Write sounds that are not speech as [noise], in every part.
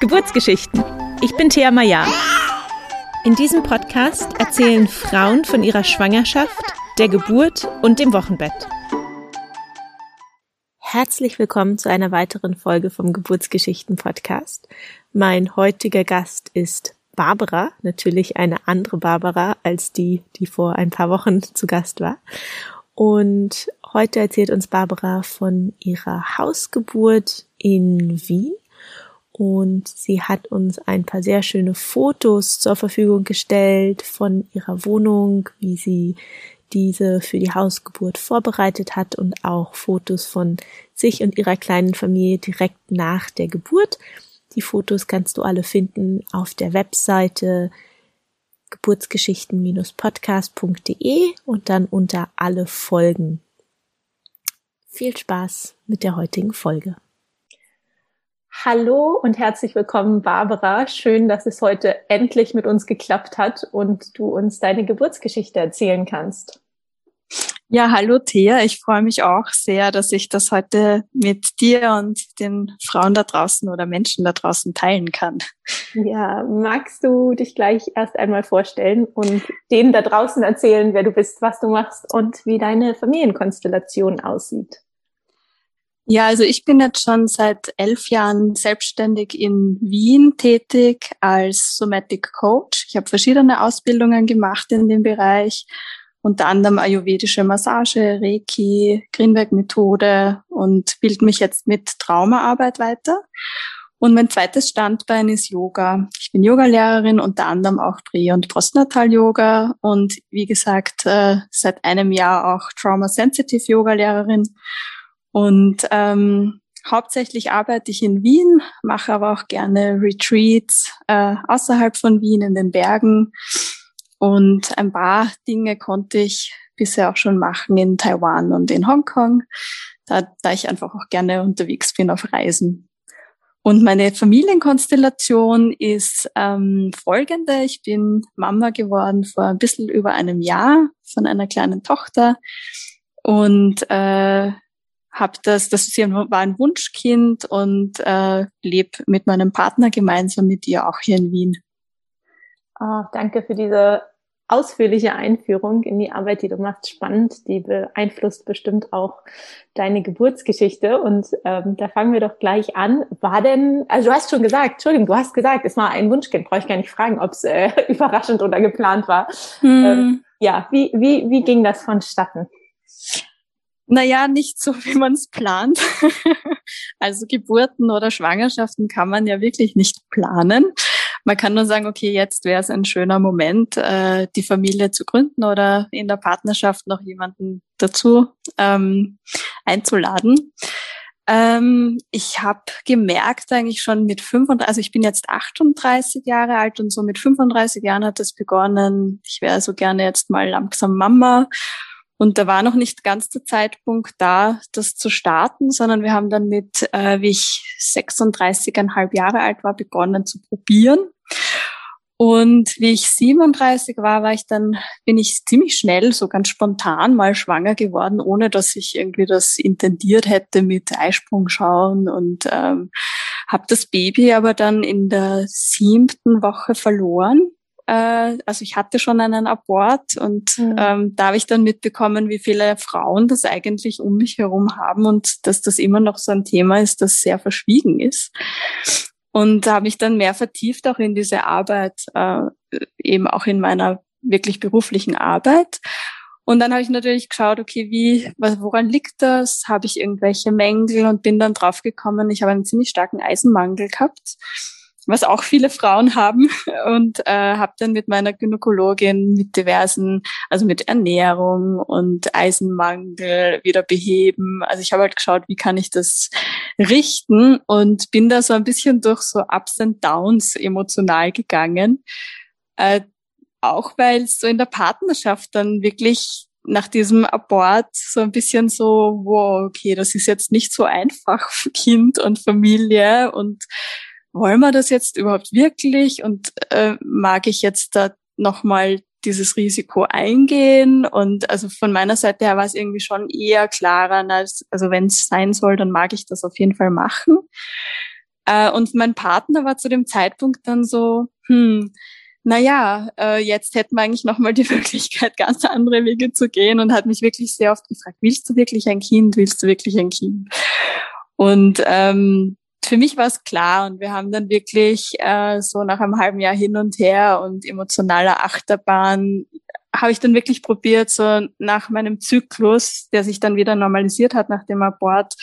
Geburtsgeschichten. Ich bin Thea Maya. In diesem Podcast erzählen Frauen von ihrer Schwangerschaft, der Geburt und dem Wochenbett. Herzlich willkommen zu einer weiteren Folge vom Geburtsgeschichten Podcast. Mein heutiger Gast ist Barbara, natürlich eine andere Barbara als die, die vor ein paar Wochen zu Gast war. Und heute erzählt uns Barbara von ihrer Hausgeburt in Wien. Und sie hat uns ein paar sehr schöne Fotos zur Verfügung gestellt von ihrer Wohnung, wie sie diese für die Hausgeburt vorbereitet hat und auch Fotos von sich und ihrer kleinen Familie direkt nach der Geburt. Die Fotos kannst du alle finden auf der Webseite geburtsgeschichten-podcast.de und dann unter alle Folgen. Viel Spaß mit der heutigen Folge. Hallo und herzlich willkommen, Barbara. Schön, dass es heute endlich mit uns geklappt hat und du uns deine Geburtsgeschichte erzählen kannst. Ja, hallo Thea. Ich freue mich auch sehr, dass ich das heute mit dir und den Frauen da draußen oder Menschen da draußen teilen kann. Ja, magst du dich gleich erst einmal vorstellen und denen da draußen erzählen, wer du bist, was du machst und wie deine Familienkonstellation aussieht? Ja, also ich bin jetzt schon seit elf Jahren selbstständig in Wien tätig als Somatic Coach. Ich habe verschiedene Ausbildungen gemacht in dem Bereich unter anderem ayurvedische Massage, Reiki, Greenberg-Methode und bilde mich jetzt mit Traumaarbeit weiter. Und mein zweites Standbein ist Yoga. Ich bin Yogalehrerin, unter anderem auch Prä- und Postnatal-Yoga und wie gesagt äh, seit einem Jahr auch Trauma-Sensitive Yoga-Lehrerin. Und ähm, hauptsächlich arbeite ich in Wien, mache aber auch gerne Retreats äh, außerhalb von Wien in den Bergen und ein paar Dinge konnte ich bisher auch schon machen in Taiwan und in Hongkong, da, da ich einfach auch gerne unterwegs bin auf Reisen. Und meine Familienkonstellation ist ähm, folgende. Ich bin Mama geworden vor ein bisschen über einem Jahr von einer kleinen Tochter und äh, habe das, das war ein Wunschkind und äh, lebe mit meinem Partner gemeinsam mit ihr auch hier in Wien. Oh, danke für diese ausführliche Einführung in die Arbeit, die du machst, spannend. Die beeinflusst bestimmt auch deine Geburtsgeschichte. Und ähm, da fangen wir doch gleich an. War denn, also du hast schon gesagt, Entschuldigung, du hast gesagt, es war ein Wunschkind. Brauche ich gar nicht fragen, ob es äh, [laughs] überraschend oder geplant war. Hm. Ähm, ja, wie, wie, wie ging das vonstatten? Naja, nicht so, [laughs] wie man es plant. also Geburten oder Schwangerschaften kann man ja wirklich nicht planen. Man kann nur sagen, okay, jetzt wäre es ein schöner Moment, äh, die Familie zu gründen oder in der Partnerschaft noch jemanden dazu ähm, einzuladen. Ähm, ich habe gemerkt eigentlich schon mit 35, also ich bin jetzt 38 Jahre alt und so mit 35 Jahren hat es begonnen, ich wäre so gerne jetzt mal langsam Mama und da war noch nicht ganz der Zeitpunkt da, das zu starten, sondern wir haben dann mit, äh, wie ich 36,5 Jahre alt war, begonnen zu probieren. Und wie ich 37 war, war ich dann, bin ich ziemlich schnell, so ganz spontan mal schwanger geworden, ohne dass ich irgendwie das intendiert hätte mit Eisprung schauen und ähm, habe das Baby aber dann in der siebten Woche verloren äh, also ich hatte schon einen Abort und mhm. ähm, da habe ich dann mitbekommen, wie viele Frauen das eigentlich um mich herum haben und dass das immer noch so ein Thema ist, das sehr verschwiegen ist. Und da habe ich dann mehr vertieft auch in diese Arbeit, äh, eben auch in meiner wirklich beruflichen Arbeit. Und dann habe ich natürlich geschaut, okay, wie, woran liegt das? Habe ich irgendwelche Mängel und bin dann draufgekommen, ich habe einen ziemlich starken Eisenmangel gehabt was auch viele Frauen haben [laughs] und äh, habe dann mit meiner Gynäkologin mit diversen, also mit Ernährung und Eisenmangel wieder beheben. Also ich habe halt geschaut, wie kann ich das richten und bin da so ein bisschen durch so Ups and Downs emotional gegangen. Äh, auch weil so in der Partnerschaft dann wirklich nach diesem Abort so ein bisschen so, wow, okay, das ist jetzt nicht so einfach für Kind und Familie und wollen wir das jetzt überhaupt wirklich und äh, mag ich jetzt da nochmal dieses Risiko eingehen. Und also von meiner Seite her war es irgendwie schon eher klarer, als, also wenn es sein soll, dann mag ich das auf jeden Fall machen. Äh, und mein Partner war zu dem Zeitpunkt dann so, hm, naja, äh, jetzt hätten wir eigentlich nochmal die [laughs] Möglichkeit, ganz andere Wege zu gehen und hat mich wirklich sehr oft gefragt, willst du wirklich ein Kind, willst du wirklich ein Kind? Und ähm, für mich war es klar und wir haben dann wirklich äh, so nach einem halben Jahr hin und her und emotionaler Achterbahn habe ich dann wirklich probiert, so nach meinem Zyklus, der sich dann wieder normalisiert hat nach dem Abort,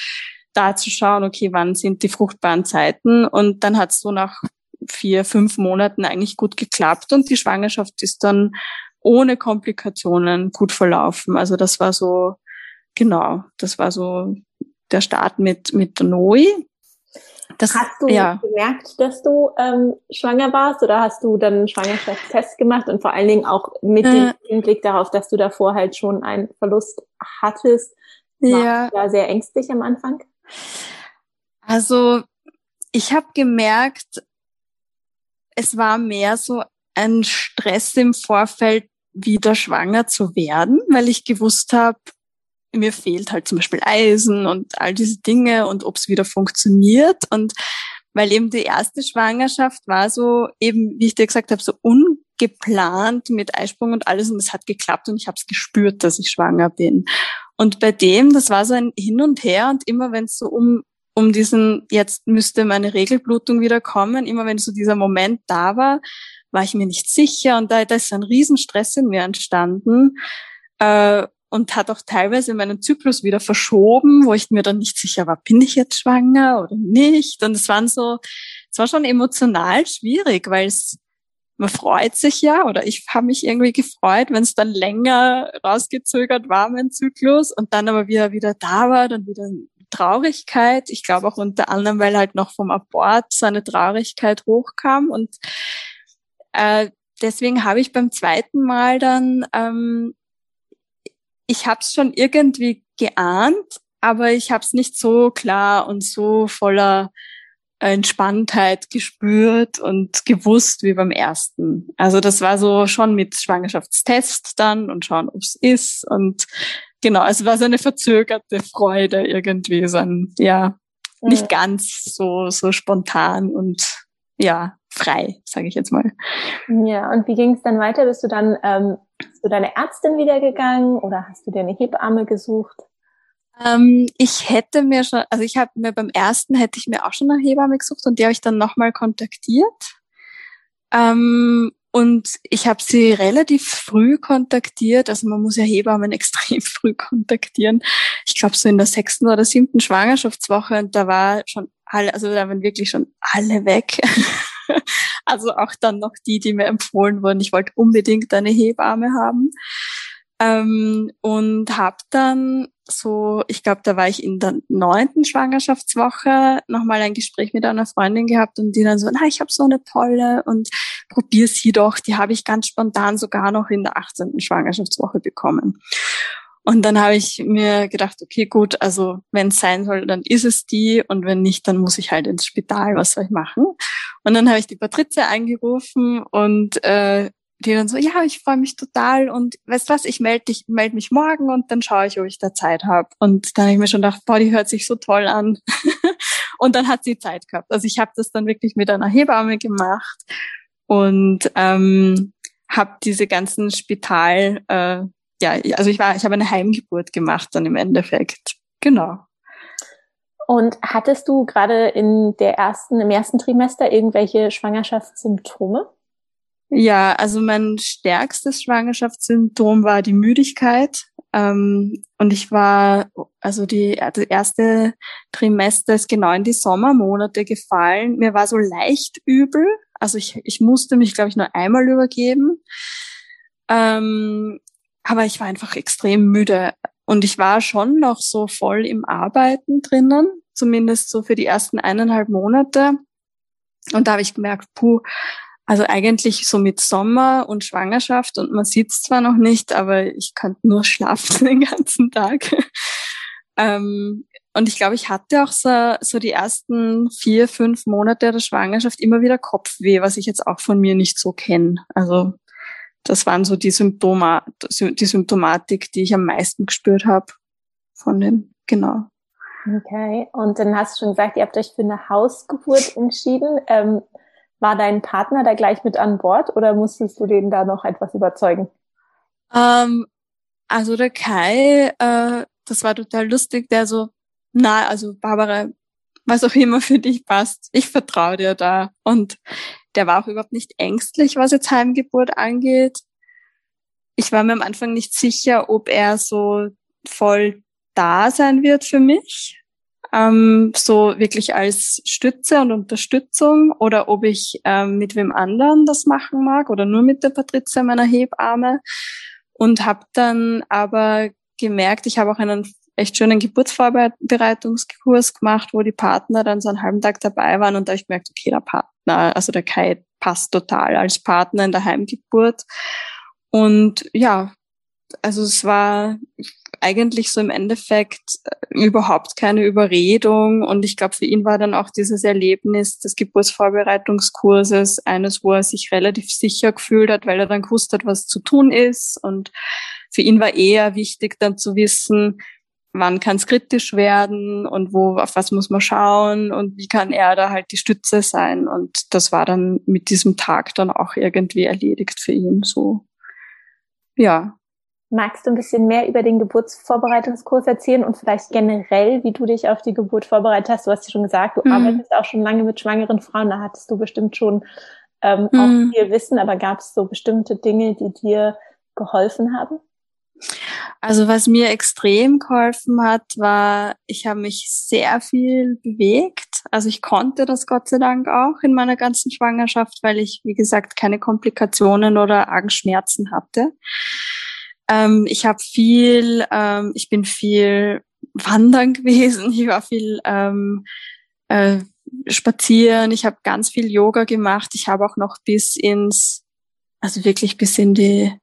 da zu schauen, okay, wann sind die fruchtbaren Zeiten? Und dann hat es so nach vier, fünf Monaten eigentlich gut geklappt und die Schwangerschaft ist dann ohne Komplikationen gut verlaufen. Also das war so, genau, das war so der Start mit, mit Noi. Das, hast du ja. gemerkt, dass du ähm, schwanger warst oder hast du dann einen Schwangerschaftstest gemacht und vor allen Dingen auch mit äh, dem Hinblick darauf, dass du davor halt schon einen Verlust hattest? War ja. ja sehr ängstlich am Anfang? Also ich habe gemerkt, es war mehr so ein Stress im Vorfeld, wieder schwanger zu werden, weil ich gewusst habe, mir fehlt halt zum Beispiel Eisen und all diese Dinge und ob es wieder funktioniert. Und weil eben die erste Schwangerschaft war so eben, wie ich dir gesagt habe, so ungeplant mit Eisprung und alles und es hat geklappt und ich habe es gespürt, dass ich schwanger bin. Und bei dem, das war so ein Hin und Her und immer wenn es so um um diesen, jetzt müsste meine Regelblutung wieder kommen, immer wenn so dieser Moment da war, war ich mir nicht sicher und da, da ist ein Riesenstress in mir entstanden. Äh, und hat auch teilweise meinen Zyklus wieder verschoben, wo ich mir dann nicht sicher war, bin ich jetzt schwanger oder nicht? Und es waren so, es war schon emotional schwierig, weil es, man freut sich ja, oder ich habe mich irgendwie gefreut, wenn es dann länger rausgezögert war, mein Zyklus, und dann aber wieder wieder da war, dann wieder Traurigkeit. Ich glaube auch unter anderem, weil halt noch vom Abort so eine Traurigkeit hochkam und äh, deswegen habe ich beim zweiten Mal dann ähm, ich habe es schon irgendwie geahnt, aber ich habe es nicht so klar und so voller Entspanntheit gespürt und gewusst wie beim ersten. Also das war so schon mit Schwangerschaftstest dann und schauen, ob es ist. Und genau, es war so eine verzögerte Freude irgendwie, so ein, ja, nicht ganz so, so spontan und ja, frei, sage ich jetzt mal. Ja, und wie ging es dann weiter? Bist du dann ähm, zu deiner Ärztin wieder oder hast du dir eine Hebamme gesucht? Ähm, ich hätte mir schon, also ich habe mir beim ersten hätte ich mir auch schon eine Hebamme gesucht und die habe ich dann nochmal kontaktiert. Ähm, und ich habe sie relativ früh kontaktiert. Also man muss ja Hebammen [laughs] extrem früh kontaktieren. Ich glaube so in der sechsten oder siebten Schwangerschaftswoche und da war schon alle, also da waren wirklich schon alle weg. [laughs] [laughs] also auch dann noch die, die mir empfohlen wurden. Ich wollte unbedingt eine Hebamme haben. Ähm, und habe dann so, ich glaube, da war ich in der neunten Schwangerschaftswoche nochmal ein Gespräch mit einer Freundin gehabt und die dann so, na, ich habe so eine tolle und probier sie doch. Die habe ich ganz spontan sogar noch in der 18. Schwangerschaftswoche bekommen. Und dann habe ich mir gedacht, okay, gut, also wenn es sein soll, dann ist es die und wenn nicht, dann muss ich halt ins Spital, was soll ich machen? Und dann habe ich die Patrizia angerufen und äh, die dann so, ja, ich freue mich total und weißt was, ich melde dich, melde mich morgen und dann schaue ich, ob ich da Zeit habe. Und dann habe ich mir schon gedacht, boah, die hört sich so toll an. [laughs] und dann hat sie Zeit gehabt. Also ich habe das dann wirklich mit einer Hebamme gemacht und ähm, habe diese ganzen Spital äh, ja, also ich war, ich habe eine Heimgeburt gemacht dann im Endeffekt. Genau. Und hattest du gerade in der ersten, im ersten Trimester irgendwelche Schwangerschaftssymptome? Ja, also mein stärkstes Schwangerschaftssymptom war die Müdigkeit. Ähm, und ich war, also die, das erste Trimester ist genau in die Sommermonate gefallen. Mir war so leicht übel. Also ich, ich musste mich, glaube ich, nur einmal übergeben. Ähm, aber ich war einfach extrem müde und ich war schon noch so voll im Arbeiten drinnen, zumindest so für die ersten eineinhalb Monate. Und da habe ich gemerkt, puh, also eigentlich so mit Sommer und Schwangerschaft und man es zwar noch nicht, aber ich könnte nur [laughs] schlafen den ganzen Tag. ähm, und ich glaube, ich hatte auch so, so die ersten vier, fünf Monate der Schwangerschaft immer wieder Kopfweh, was ich jetzt auch von mir nicht so kenne. Also das waren so die Symptome, die Symptomatik, die ich am meisten gespürt habe von den, genau. Okay, und dann hast du schon gesagt, ihr habt euch für eine Hausgeburt entschieden. Ähm, war dein Partner da gleich mit an Bord oder musstest du den da noch etwas überzeugen? Ähm, also der Kai, äh, das war total lustig, der so, na, also Barbara, was auch immer für dich passt, ich vertraue dir da. Und der war auch überhaupt nicht ängstlich, was jetzt Heimgeburt angeht. Ich war mir am Anfang nicht sicher, ob er so voll da sein wird für mich ähm, so wirklich als Stütze und Unterstützung oder ob ich ähm, mit wem anderen das machen mag oder nur mit der Patrizia, meiner Hebamme. Und habe dann aber gemerkt, ich habe auch einen echt schönen Geburtsvorbereitungskurs gemacht, wo die Partner dann so einen halben Tag dabei waren und da ich gemerkt, okay, der Partner, also der Kai passt total als Partner in der Heimgeburt. Und ja, also es war eigentlich so im Endeffekt äh, überhaupt keine Überredung. Und ich glaube, für ihn war dann auch dieses Erlebnis des Geburtsvorbereitungskurses eines, wo er sich relativ sicher gefühlt hat, weil er dann gewusst hat, was zu tun ist. Und für ihn war eher wichtig dann zu wissen, wann kann es kritisch werden und wo, auf was muss man schauen und wie kann er da halt die Stütze sein. Und das war dann mit diesem Tag dann auch irgendwie erledigt für ihn so. Ja, Magst du ein bisschen mehr über den Geburtsvorbereitungskurs erzählen und vielleicht generell, wie du dich auf die Geburt vorbereitet hast? Du hast ja schon gesagt, du mhm. arbeitest auch schon lange mit schwangeren Frauen, da hattest du bestimmt schon ähm, mhm. auch viel Wissen, aber gab es so bestimmte Dinge, die dir geholfen haben? Also was mir extrem geholfen hat, war, ich habe mich sehr viel bewegt. Also ich konnte das Gott sei Dank auch in meiner ganzen Schwangerschaft, weil ich, wie gesagt, keine Komplikationen oder argen Schmerzen hatte. Ähm, ich habe viel, ähm, ich bin viel wandern [laughs] gewesen, ich war viel ähm, äh, spazieren, ich habe ganz viel Yoga gemacht, ich habe auch noch bis ins, also wirklich bis in die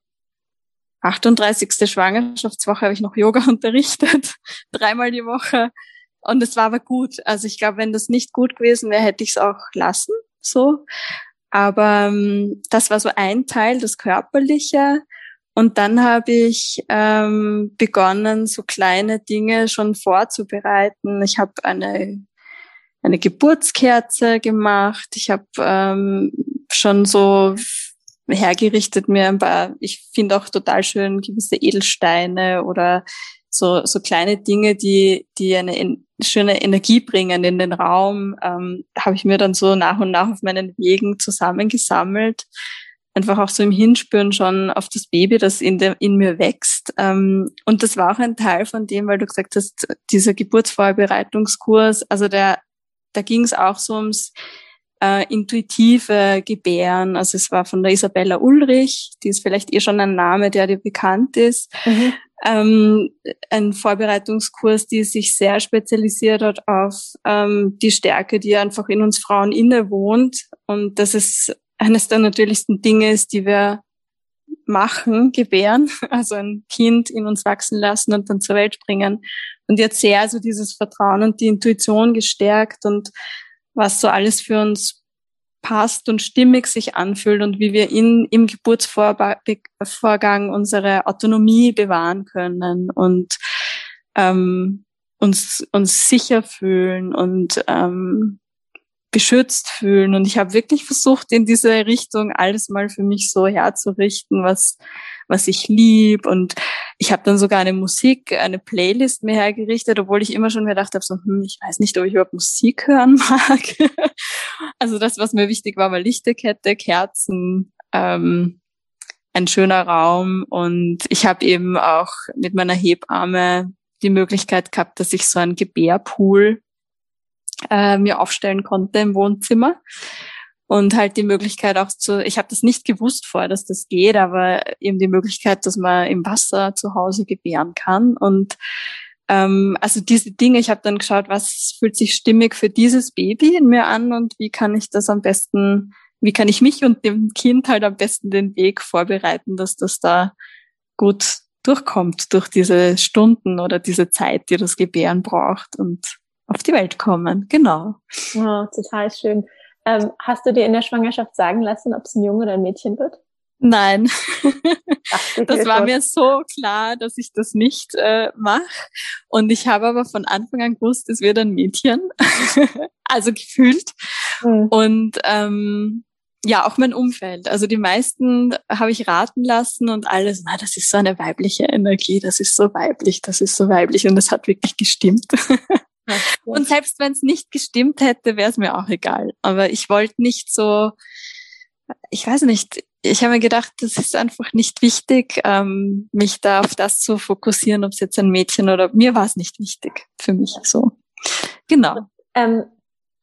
38. Schwangerschaftswoche habe ich noch Yoga [laughs] unterrichtet, dreimal die Woche. Und es war aber gut. Also ich glaube, wenn das nicht gut gewesen wäre, hätte ich es auch lassen. So. Aber ähm, das war so ein Teil, das Körperliche. Und dann habe ich ähm, begonnen, so kleine Dinge schon vorzubereiten. Ich habe eine, eine Geburtskerze gemacht. Ich habe ähm, schon so hergerichtet mir ein paar, ich finde auch total schön gewisse Edelsteine oder so, so kleine Dinge, die, die eine schöne Energie bringen in den Raum, ähm, habe ich mir dann so nach und nach auf meinen Wegen zusammengesammelt. Einfach auch so im Hinspüren schon auf das Baby, das in, der, in mir wächst. Ähm, und das war auch ein Teil von dem, weil du gesagt hast, dieser Geburtsvorbereitungskurs, also der, da ging es auch so ums äh, intuitive Gebären. Also es war von der Isabella Ulrich, die ist vielleicht eh schon ein Name, der dir bekannt ist. Mhm. Ähm, ein Vorbereitungskurs, die sich sehr spezialisiert hat auf ähm, die Stärke, die einfach in uns Frauen innewohnt. Und das ist eines der natürlichsten Dinge ist, die wir machen, gebären, [laughs] also ein Kind in uns wachsen lassen und dann zur Welt bringen. Und jetzt sehr so dieses Vertrauen und die Intuition gestärkt und was so alles für uns passt und stimmig sich anfühlt und wie wir in, im Geburtsvorgang unsere Autonomie bewahren können und ähm, uns, uns sicher fühlen und ähm, beschützt fühlen. Und ich habe wirklich versucht, in diese Richtung alles mal für mich so herzurichten, was, was ich lieb. Und ich habe dann sogar eine Musik, eine Playlist mir hergerichtet, obwohl ich immer schon gedacht habe, so, hm, ich weiß nicht, ob ich überhaupt Musik hören [laughs] mag. also das, was mir wichtig war, war Lichterkette, Kerzen, ähm, ein schöner Raum. Und ich habe eben auch mit meiner Hebamme die Möglichkeit gehabt, dass ich so einen Gebärpool äh, mir aufstellen konnte im Wohnzimmer. Und halt die Möglichkeit auch zu, ich habe das nicht gewusst vorher, dass das geht, aber eben die Möglichkeit, dass man im Wasser zu Hause gebären kann. Und ähm, also diese Dinge, ich habe dann geschaut, was fühlt sich stimmig für dieses Baby in mir an und wie kann ich das am besten, wie kann ich mich und dem Kind halt am besten den Weg vorbereiten, dass das da gut durchkommt durch diese Stunden oder diese Zeit, die das Gebären braucht. Und auf die Welt kommen. Genau. Oh, total schön. Ähm, hast du dir in der Schwangerschaft sagen lassen, ob es ein Junge oder ein Mädchen wird? Nein, das war mir so klar, dass ich das nicht äh, mache. Und ich habe aber von Anfang an gewusst, es wird ein Mädchen, [laughs] also gefühlt. Mhm. Und ähm, ja, auch mein Umfeld. Also die meisten habe ich raten lassen und alles, na, das ist so eine weibliche Energie, das ist so weiblich, das ist so weiblich und das hat wirklich gestimmt. [laughs] und selbst wenn es nicht gestimmt hätte, wäre es mir auch egal. Aber ich wollte nicht so, ich weiß nicht, ich habe mir gedacht, das ist einfach nicht wichtig, ähm, mich da auf das zu fokussieren, ob es jetzt ein Mädchen oder mir war es nicht wichtig für mich so. Genau. Ähm,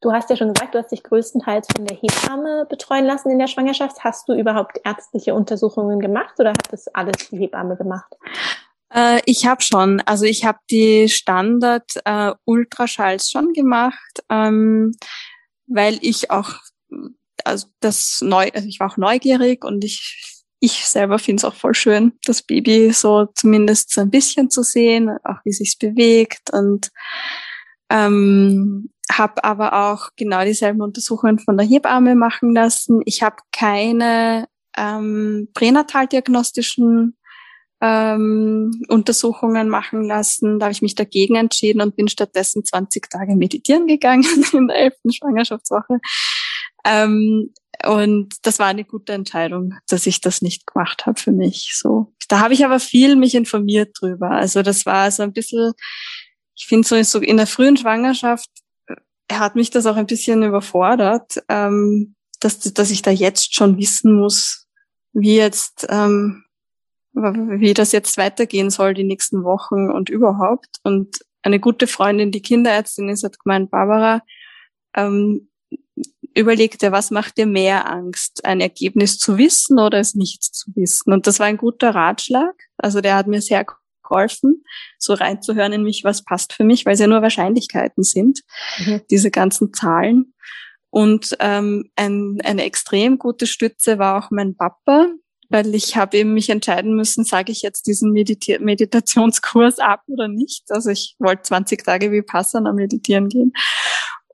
du hast ja schon gesagt, du hast dich größtenteils von der Hebamme betreuen lassen in der Schwangerschaft. Hast du überhaupt ärztliche Untersuchungen gemacht oder hat das alles die Hebamme gemacht? Äh, ich habe schon, also ich habe die Standard äh, Ultraschalls schon gemacht, ähm, weil ich auch also das neu, also ich war auch neugierig und ich ich selber finde es auch voll schön, das Baby so zumindest so ein bisschen zu sehen, auch wie sich's bewegt und ähm, habe aber auch genau dieselben Untersuchungen von der Hebamme machen lassen. Ich habe keine ähm, pränataldiagnostischen ähm, Untersuchungen machen lassen. Da habe ich mich dagegen entschieden und bin stattdessen 20 Tage meditieren gegangen [laughs] in der elften Schwangerschaftswoche. Ähm, und das war eine gute Entscheidung, dass ich das nicht gemacht habe für mich. So, da habe ich aber viel mich informiert drüber. Also das war so ein bisschen, ich finde so, so in der frühen Schwangerschaft äh, hat mich das auch ein bisschen überfordert, ähm, dass, dass ich da jetzt schon wissen muss, wie jetzt, ähm, wie das jetzt weitergehen soll die nächsten Wochen und überhaupt. Und eine gute Freundin, die Kinderärztin ist, hat gemeint, Barbara, ähm, überleg dir, was macht dir mehr Angst? Ein Ergebnis zu wissen oder es nicht zu wissen? Und das war ein guter Ratschlag. Also der hat mir sehr geholfen, so reinzuhören in mich, was passt für mich, weil es ja nur Wahrscheinlichkeiten sind, mhm. diese ganzen Zahlen. Und ähm, ein, eine extrem gute Stütze war auch mein Papa, weil ich habe eben mich entscheiden müssen, sage ich jetzt diesen Medita Meditationskurs ab oder nicht. Also ich wollte 20 Tage wie Passana meditieren gehen.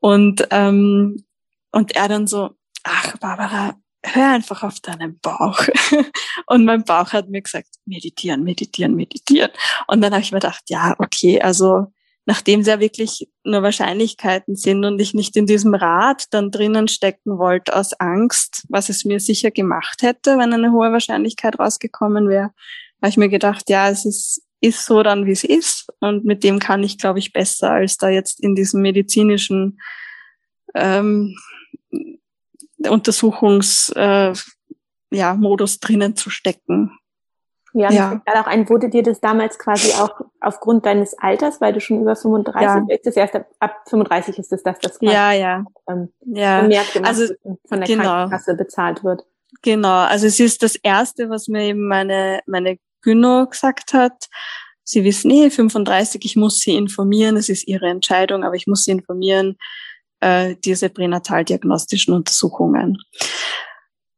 Und ähm, und er dann so, ach Barbara, hör einfach auf deinen Bauch. [laughs] Und mein Bauch hat mir gesagt, meditieren, meditieren, meditieren. Und dann habe ich mir gedacht, ja, okay, also nachdem es ja wirklich nur Wahrscheinlichkeiten sind und ich nicht in diesem Rad dann drinnen stecken wollte aus Angst, was es mir sicher gemacht hätte, wenn eine hohe Wahrscheinlichkeit rausgekommen wäre, habe ich mir gedacht, ja, es ist, ist so dann, wie es ist. Und mit dem kann ich, glaube ich, besser, als da jetzt in diesem medizinischen ähm, Untersuchungsmodus äh, ja, Modus drinnen zu stecken. Ja, ja. auch ein, wurde dir das damals quasi auch aufgrund deines Alters, weil du schon über 35 ja. bist, das erst ab, ab 35 ist es, dass das quasi ja, ja. Ähm, ja. gemacht also, von der genau. Krankenkasse bezahlt wird. Genau, also es ist das Erste, was mir eben meine, meine Gyno gesagt hat. Sie wissen eh, 35, ich muss Sie informieren, es ist Ihre Entscheidung, aber ich muss Sie informieren, äh, diese pränataldiagnostischen Untersuchungen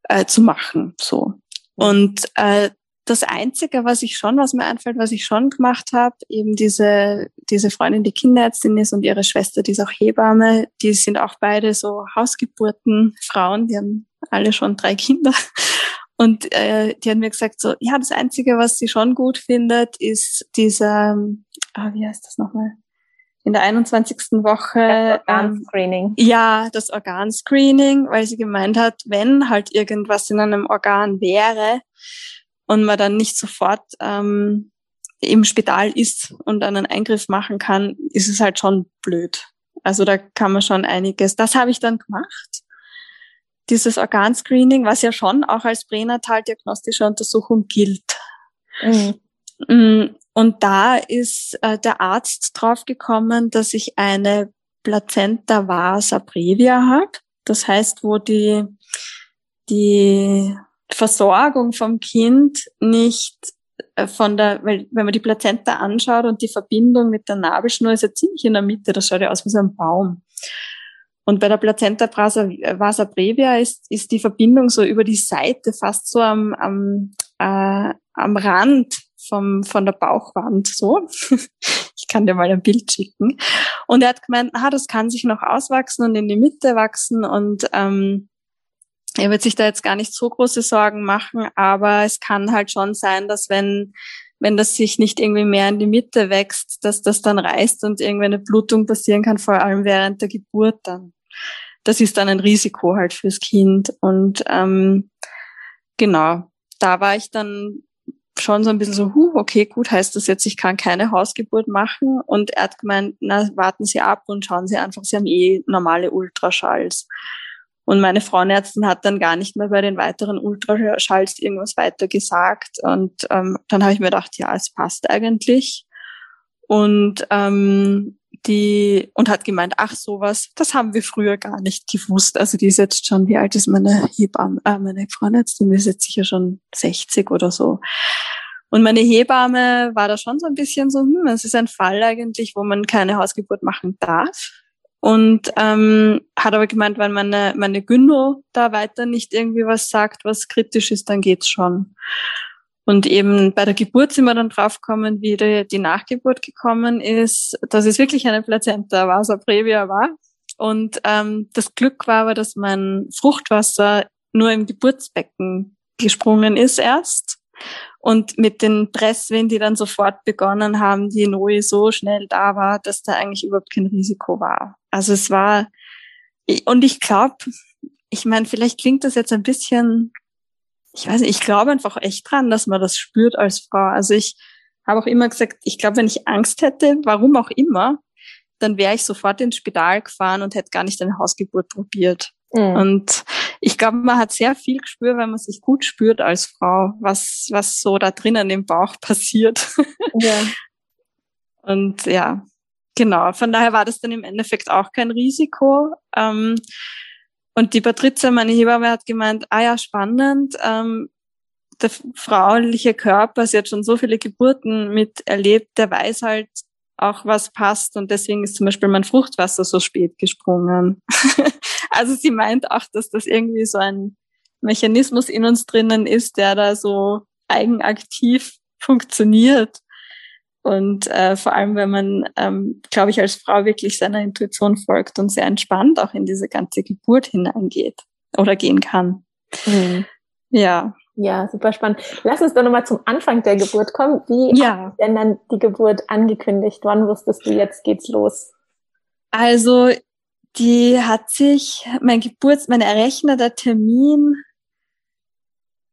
äh, zu machen. So. Und äh, das Einzige, was ich schon, was mir einfällt, was ich schon gemacht habe, eben diese, diese Freundin, die Kinderärztin ist und ihre Schwester, die ist auch Hebamme, die sind auch beide so Hausgeburten Frauen, die haben alle schon drei Kinder. Und äh, die haben mir gesagt, so, ja, das Einzige, was sie schon gut findet, ist dieser, ah, wie heißt das nochmal? in der 21. Woche. Das Organscreening. Ähm, ja, das Organscreening, weil sie gemeint hat, wenn halt irgendwas in einem Organ wäre und man dann nicht sofort ähm, im Spital ist und einen Eingriff machen kann, ist es halt schon blöd. Also da kann man schon einiges. Das habe ich dann gemacht. Dieses Organscreening, was ja schon auch als pränataldiagnostische Untersuchung gilt. Mhm. Mm, und da ist äh, der Arzt draufgekommen, dass ich eine Plazenta vasa previa habe. Das heißt, wo die, die Versorgung vom Kind nicht äh, von der, weil wenn man die Plazenta anschaut und die Verbindung mit der Nabelschnur ist ja ziemlich in der Mitte, das schaut ja aus wie so ein Baum. Und bei der Plazenta vasa previa ist, ist die Verbindung so über die Seite, fast so am, am, äh, am Rand vom, von der Bauchwand so. [laughs] ich kann dir mal ein Bild schicken. Und er hat gemeint, ah, das kann sich noch auswachsen und in die Mitte wachsen und ähm, er wird sich da jetzt gar nicht so große Sorgen machen, aber es kann halt schon sein, dass wenn wenn das sich nicht irgendwie mehr in die Mitte wächst, dass das dann reißt und irgendwie eine Blutung passieren kann, vor allem während der Geburt dann. Das ist dann ein Risiko halt fürs Kind. Und ähm, genau, da war ich dann schon so ein bisschen so, huh, okay, gut, heißt das jetzt, ich kann keine Hausgeburt machen? Und er hat gemeint, na, warten Sie ab und schauen Sie einfach, Sie haben eh normale Ultraschalls. Und meine Frauenärztin hat dann gar nicht mehr bei den weiteren Ultraschalls irgendwas weiter gesagt. Und ähm, dann habe ich mir gedacht, ja, es passt eigentlich. Und ähm, die und hat gemeint, ach sowas, das haben wir früher gar nicht gewusst. Also die ist jetzt schon, wie alt ist meine Hebamme, äh, meine Frauenärztin, ist jetzt sicher schon 60 oder so. Und meine Hebamme war da schon so ein bisschen so, hm, es ist ein Fall eigentlich, wo man keine Hausgeburt machen darf. Und ähm, hat aber gemeint, wenn meine, meine Gyno da weiter nicht irgendwie was sagt, was kritisch ist, dann geht's schon. Und eben bei der Geburt sind wir dann draufgekommen, wie die, die Nachgeburt gekommen ist, dass es wirklich eine Plazenta Vasa Previa war. Und ähm, das Glück war aber, dass mein Fruchtwasser nur im Geburtsbecken gesprungen ist erst. Und mit den Presswehen, die dann sofort begonnen haben, die Noe so schnell da war, dass da eigentlich überhaupt kein Risiko war. Also es war, und ich glaube, ich meine, vielleicht klingt das jetzt ein bisschen, ich weiß nicht, ich glaube einfach echt dran, dass man das spürt als Frau. Also ich habe auch immer gesagt, ich glaube, wenn ich Angst hätte, warum auch immer, dann wäre ich sofort ins Spital gefahren und hätte gar nicht eine Hausgeburt probiert. Mhm. Und ich glaube, man hat sehr viel Gespür, wenn man sich gut spürt als Frau, was, was so da drinnen im Bauch [laughs] passiert. Ja. Und ja, genau. Von daher war das dann im Endeffekt auch kein Risiko. Ähm, und die Patrizia, meine Hebamme, hat gemeint, ah ja, spannend, ähm, der frauliche Körper, sie hat schon so viele Geburten miterlebt, der weiß halt auch, was passt. Und deswegen ist zum Beispiel mein Fruchtwasser so spät gesprungen. [laughs] Also sie meint auch, dass das irgendwie so ein Mechanismus in uns drinnen ist, der da so eigenaktiv funktioniert. Und äh, vor allem, wenn man, ähm, glaube ich, als Frau wirklich seiner Intuition folgt und sehr entspannt auch in diese ganze Geburt hineingeht oder gehen kann. Mhm. Ja. Ja, super spannend. Lass uns doch nochmal zum Anfang der Geburt kommen. Wie ja. denn dann die Geburt angekündigt? Wann wusstest du, jetzt geht's los? Also die hat sich, mein Geburts-, mein errechneter Termin,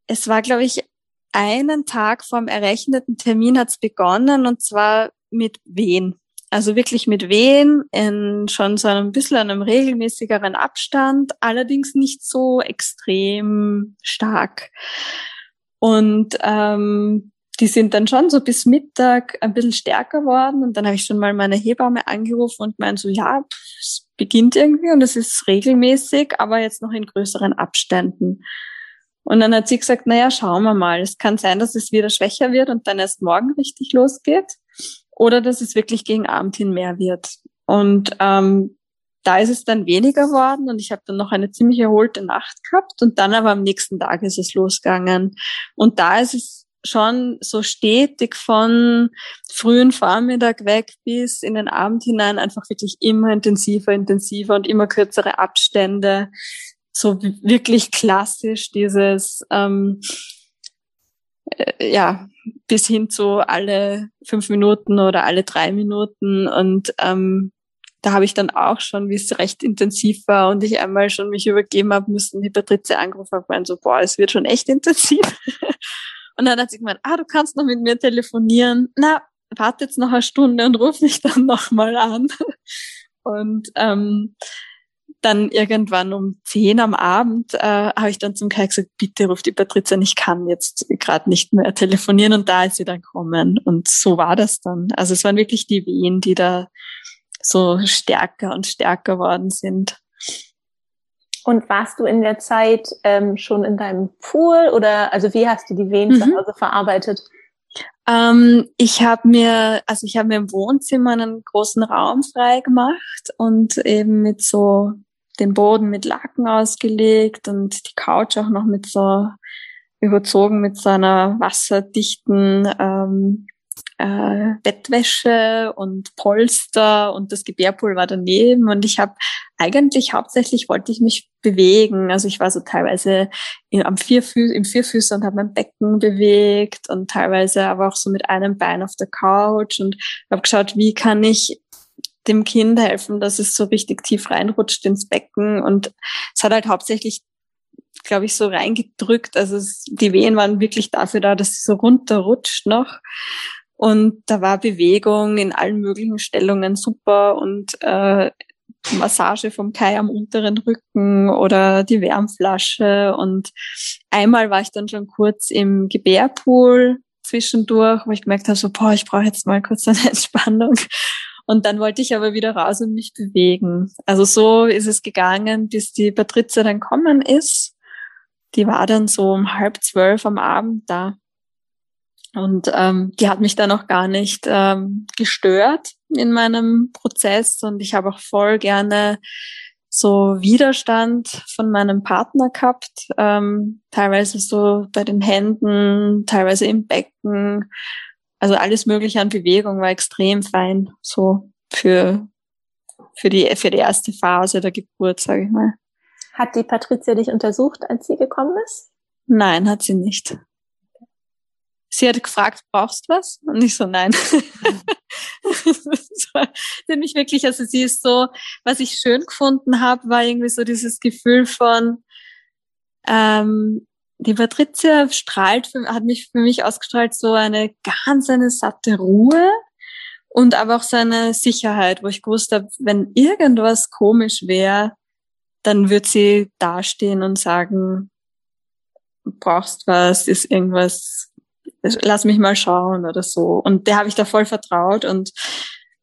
es war, glaube ich, einen Tag vorm errechneten Termin hat's begonnen und zwar mit Wehen. Also wirklich mit Wehen in schon so einem bisschen einem regelmäßigeren Abstand, allerdings nicht so extrem stark. Und ähm, die sind dann schon so bis Mittag ein bisschen stärker worden und dann habe ich schon mal meine Hebamme angerufen und meinte so, ja, es beginnt irgendwie und es ist regelmäßig, aber jetzt noch in größeren Abständen. Und dann hat sie gesagt, naja, schauen wir mal. Es kann sein, dass es wieder schwächer wird und dann erst morgen richtig losgeht oder dass es wirklich gegen Abend hin mehr wird. Und ähm, da ist es dann weniger worden und ich habe dann noch eine ziemlich erholte Nacht gehabt und dann aber am nächsten Tag ist es losgegangen. Und da ist es schon so stetig von frühen Vormittag weg bis in den Abend hinein einfach wirklich immer intensiver, intensiver und immer kürzere Abstände. So wirklich klassisch dieses, ähm, äh, ja, bis hin zu alle fünf Minuten oder alle drei Minuten und ähm, da habe ich dann auch schon, wie es recht intensiv war und ich einmal schon mich übergeben habe müssen, die Patrizia angerufen habe, meinen so, boah, es wird schon echt intensiv. [laughs] Und dann hat sie gemeint, ah, du kannst noch mit mir telefonieren. Na, warte jetzt noch eine Stunde und ruf mich dann nochmal an. [laughs] Und ähm, dann irgendwann um zehn am Abend äh, habe ich dann zum Kai gesagt, bitte ruf die Patrizia, ich kann jetzt gerade nicht mehr telefonieren und da ist sie dann kommen. Und so war das dann. Also es waren wirklich die Wehen, die da so stärker und stärker worden sind. Und warst du in der Zeit ähm, schon in deinem Pool oder also wie hast du die Wehen mhm. zu Hause verarbeitet? Ähm, ich habe mir, also ich habe mir im Wohnzimmer einen großen Raum frei gemacht und eben mit so den Boden mit Laken ausgelegt und die Couch auch noch mit so überzogen mit so einer wasserdichten ähm, äh, Bettwäsche und Polster und das Gebärpool war daneben und ich habe eigentlich hauptsächlich wollte ich mich bewegen. Also ich war so teilweise in, am Vierfüß, im Vierfüßer und habe mein Becken bewegt und teilweise aber auch so mit einem Bein auf der Couch und habe geschaut, wie kann ich dem Kind helfen, dass es so richtig tief reinrutscht ins Becken und es hat halt hauptsächlich glaube ich, so reingedrückt. Also es, die Wehen waren wirklich dafür da, dass sie so runterrutscht noch. Und da war Bewegung in allen möglichen Stellungen super und äh, Massage vom Kai am unteren Rücken oder die Wärmflasche. Und einmal war ich dann schon kurz im Gebärpool zwischendurch, wo ich gemerkt habe, so, boah, ich brauche jetzt mal kurz eine [laughs] Entspannung. Und dann wollte ich aber wieder raus und mich bewegen. Also so ist es gegangen, bis die Patrizia dann kommen ist. Die war dann so um halb zwölf am Abend da. Und ähm, die hat mich dann auch gar nicht ähm, gestört in meinem Prozess. Und ich habe auch voll gerne so Widerstand von meinem Partner gehabt, ähm, teilweise so bei den Händen, teilweise im Becken. Also alles Mögliche an Bewegung war extrem fein, so für, für, die, für die erste Phase der Geburt, sage ich mal. Hat die Patricia dich untersucht, als sie gekommen ist? Nein, hat sie nicht sie hat gefragt, brauchst du was? Und ich so, nein. [laughs] das war nämlich wirklich, also sie ist so, was ich schön gefunden habe, war irgendwie so dieses Gefühl von, ähm, die Patricia strahlt, für, hat mich für mich ausgestrahlt so eine ganz eine satte Ruhe und aber auch so eine Sicherheit, wo ich gewusst habe, wenn irgendwas komisch wäre, dann wird sie dastehen und sagen, brauchst was, ist irgendwas lass mich mal schauen oder so. Und der habe ich da voll vertraut und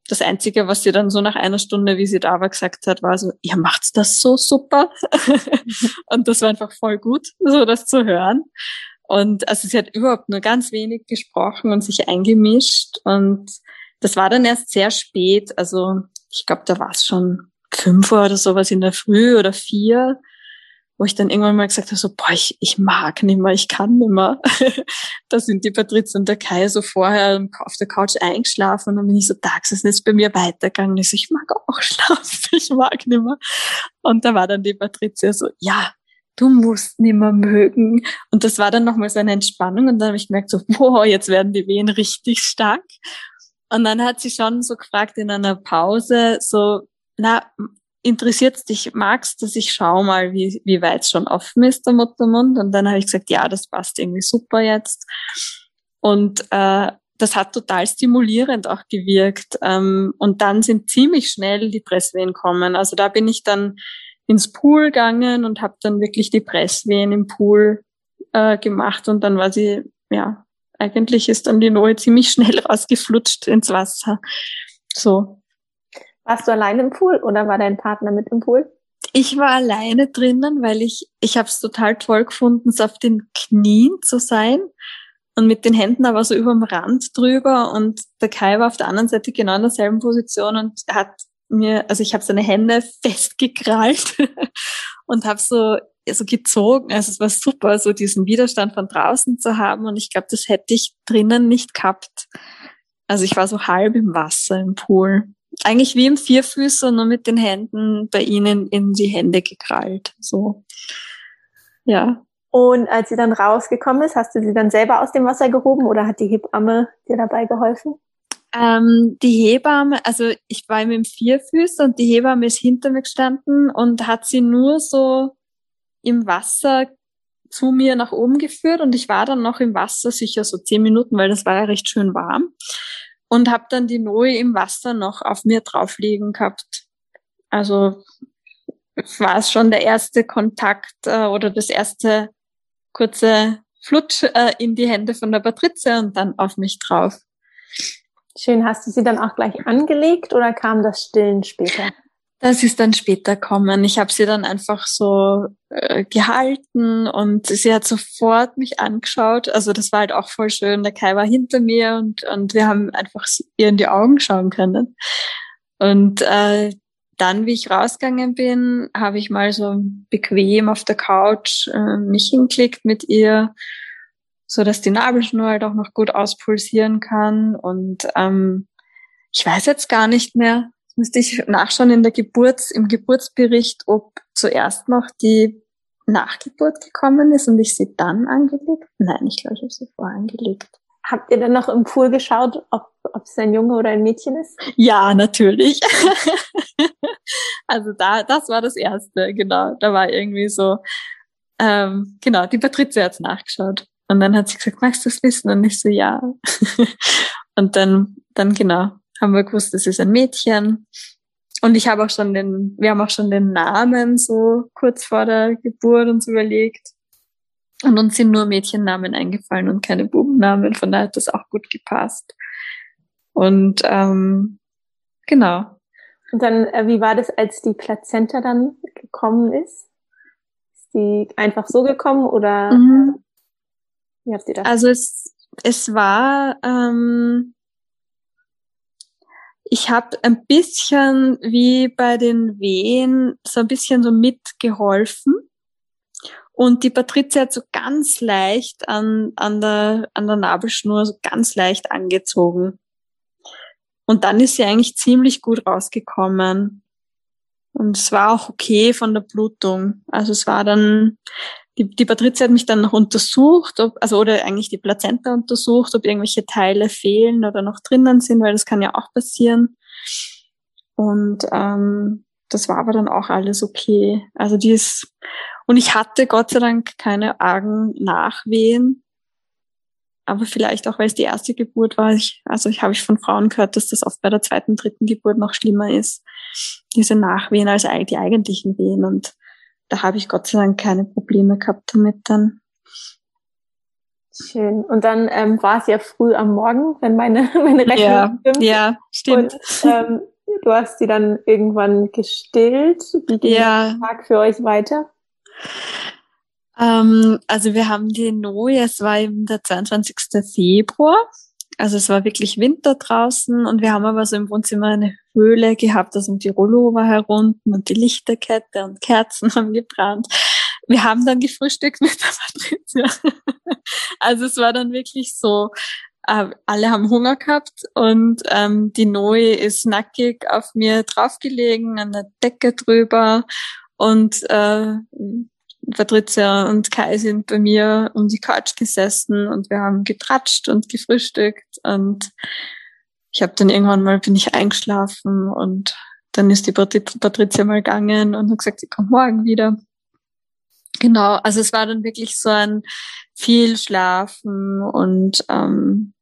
das Einzige, was sie dann so nach einer Stunde, wie sie da war, gesagt hat, war so, ihr macht's das so super. [laughs] und das war einfach voll gut, so das zu hören. Und also sie hat überhaupt nur ganz wenig gesprochen und sich eingemischt. Und das war dann erst sehr spät. Also ich glaube, da war es schon fünf Uhr oder sowas in der Früh oder vier wo ich dann irgendwann mal gesagt habe, so, boah, ich, ich mag nicht mehr, ich kann nicht mehr. [laughs] da sind die Patrizia und der Kai so vorher auf der Couch eingeschlafen und dann bin ich so gesessen, ist bei mir weitergegangen. Ich so, ich mag auch [laughs] schlafen, ich mag nicht mehr. Und da war dann die Patrizia so, ja, du musst nicht mehr mögen. Und das war dann nochmal so eine Entspannung und dann habe ich gemerkt so, [laughs] wow, jetzt werden die Wehen richtig stark. Und dann hat sie schon so gefragt in einer Pause, so, na, interessiert dich, magst, dass ich schau mal, wie, wie weit es schon offen ist, der Muttermund? Und dann habe ich gesagt, ja, das passt irgendwie super jetzt. Und äh, das hat total stimulierend auch gewirkt. Ähm, und dann sind ziemlich schnell die Presswehen kommen. Also da bin ich dann ins Pool gegangen und habe dann wirklich die Presswehen im Pool äh, gemacht. Und dann war sie, ja, eigentlich ist dann die Noe ziemlich schnell [laughs] rausgeflutscht ins Wasser. So, warst du allein im Pool oder war dein Partner mit im Pool? Ich war alleine drinnen, weil ich, ich habe es total toll gefunden, so auf den Knien zu sein und mit den Händen aber so über dem Rand drüber und der Kai war auf der anderen Seite genau in derselben Position und hat mir, also ich habe seine Hände festgekrallt [laughs] und habe so so gezogen. Also es war super, so diesen Widerstand von draußen zu haben und ich glaube, das hätte ich drinnen nicht gehabt. Also ich war so halb im Wasser im Pool eigentlich wie im Vierfüßer, nur mit den Händen bei ihnen in die Hände gekrallt. So. Ja. Und als sie dann rausgekommen ist, hast du sie dann selber aus dem Wasser gehoben oder hat die Hebamme dir dabei geholfen? Ähm, die Hebamme, also ich war im Vierfüßer und die Hebamme ist hinter mir gestanden und hat sie nur so im Wasser zu mir nach oben geführt und ich war dann noch im Wasser sicher so zehn Minuten, weil das war ja recht schön warm und habe dann die Noe im Wasser noch auf mir drauf liegen gehabt. Also war es schon der erste Kontakt äh, oder das erste kurze Flutsch äh, in die Hände von der Patrizia und dann auf mich drauf. Schön. Hast du sie dann auch gleich angelegt oder kam das Stillen später? Das ist dann später kommen. Ich habe sie dann einfach so äh, gehalten und sie hat sofort mich angeschaut. Also das war halt auch voll schön. Der Kai war hinter mir und, und wir haben einfach ihr in die Augen schauen können. Und äh, dann, wie ich rausgegangen bin, habe ich mal so bequem auf der Couch äh, mich hinklickt mit ihr so dass die Nabelschnur halt auch noch gut auspulsieren kann. Und ähm, ich weiß jetzt gar nicht mehr, müsste ich nachschauen in der Geburts, im Geburtsbericht, ob zuerst noch die Nachgeburt gekommen ist und ich sie dann angelegt. Nein, ich glaube, ich habe sie vorher angelegt. Habt ihr dann noch im Pool geschaut, ob, ob es ein Junge oder ein Mädchen ist? Ja, natürlich. [laughs] also da, das war das Erste, genau. Da war irgendwie so, ähm, genau, die Patrizia hat's nachgeschaut. Und dann hat sie gesagt, magst du es wissen? Und ich so, ja. [laughs] und dann, dann genau, haben wir gewusst, das ist ein Mädchen. Und ich habe auch schon den, wir haben auch schon den Namen so kurz vor der Geburt uns überlegt. Und uns sind nur Mädchennamen eingefallen und keine Bubennamen. Von daher hat das auch gut gepasst. Und ähm, genau. Und dann, äh, wie war das, als die Plazenta dann gekommen ist? Ist die einfach so gekommen oder mhm. wie habt ihr das? Also es, es war ähm, ich habe ein bisschen wie bei den Wehen so ein bisschen so mitgeholfen. Und die Patrizia hat so ganz leicht an, an, der, an der Nabelschnur so ganz leicht angezogen. Und dann ist sie eigentlich ziemlich gut rausgekommen. Und es war auch okay von der Blutung. Also es war dann, die, die Patrizia hat mich dann noch untersucht, ob, also oder eigentlich die Plazenta untersucht, ob irgendwelche Teile fehlen oder noch drinnen sind, weil das kann ja auch passieren. Und ähm, das war aber dann auch alles okay. Also die ist und ich hatte Gott sei Dank keine argen Nachwehen. Aber vielleicht auch, weil es die erste Geburt war. Ich, also ich habe ich von Frauen gehört, dass das oft bei der zweiten, dritten Geburt noch schlimmer ist. Diese Nachwehen als die eigentlichen Wehen. Und da habe ich Gott sei Dank keine Probleme gehabt damit dann. Schön. Und dann ähm, war es ja früh am Morgen, wenn meine, [laughs] meine Rechnung ja, stimmt. Ja, stimmt. Und, ähm, du hast sie dann irgendwann gestillt. Wie ging ja. der Tag für euch weiter? Ähm, also wir haben die Noe, es war eben der 22. Februar. Also es war wirklich Winter draußen und wir haben aber so im Wohnzimmer eine Höhle gehabt, also die Rollo war herunten und die Lichterkette und Kerzen [laughs] haben gebrannt. Wir haben dann gefrühstückt mit der Patricia. [laughs] also es war dann wirklich so, äh, alle haben Hunger gehabt und ähm, die Noe ist nackig auf mir draufgelegen, an der Decke drüber und äh, Patricia und Kai sind bei mir um die Couch gesessen und wir haben getratscht und gefrühstückt und ich habe dann irgendwann mal bin ich eingeschlafen und dann ist die Patricia mal gegangen und hat gesagt, sie kommt morgen wieder. Genau, also es war dann wirklich so ein viel Schlafen und ähm,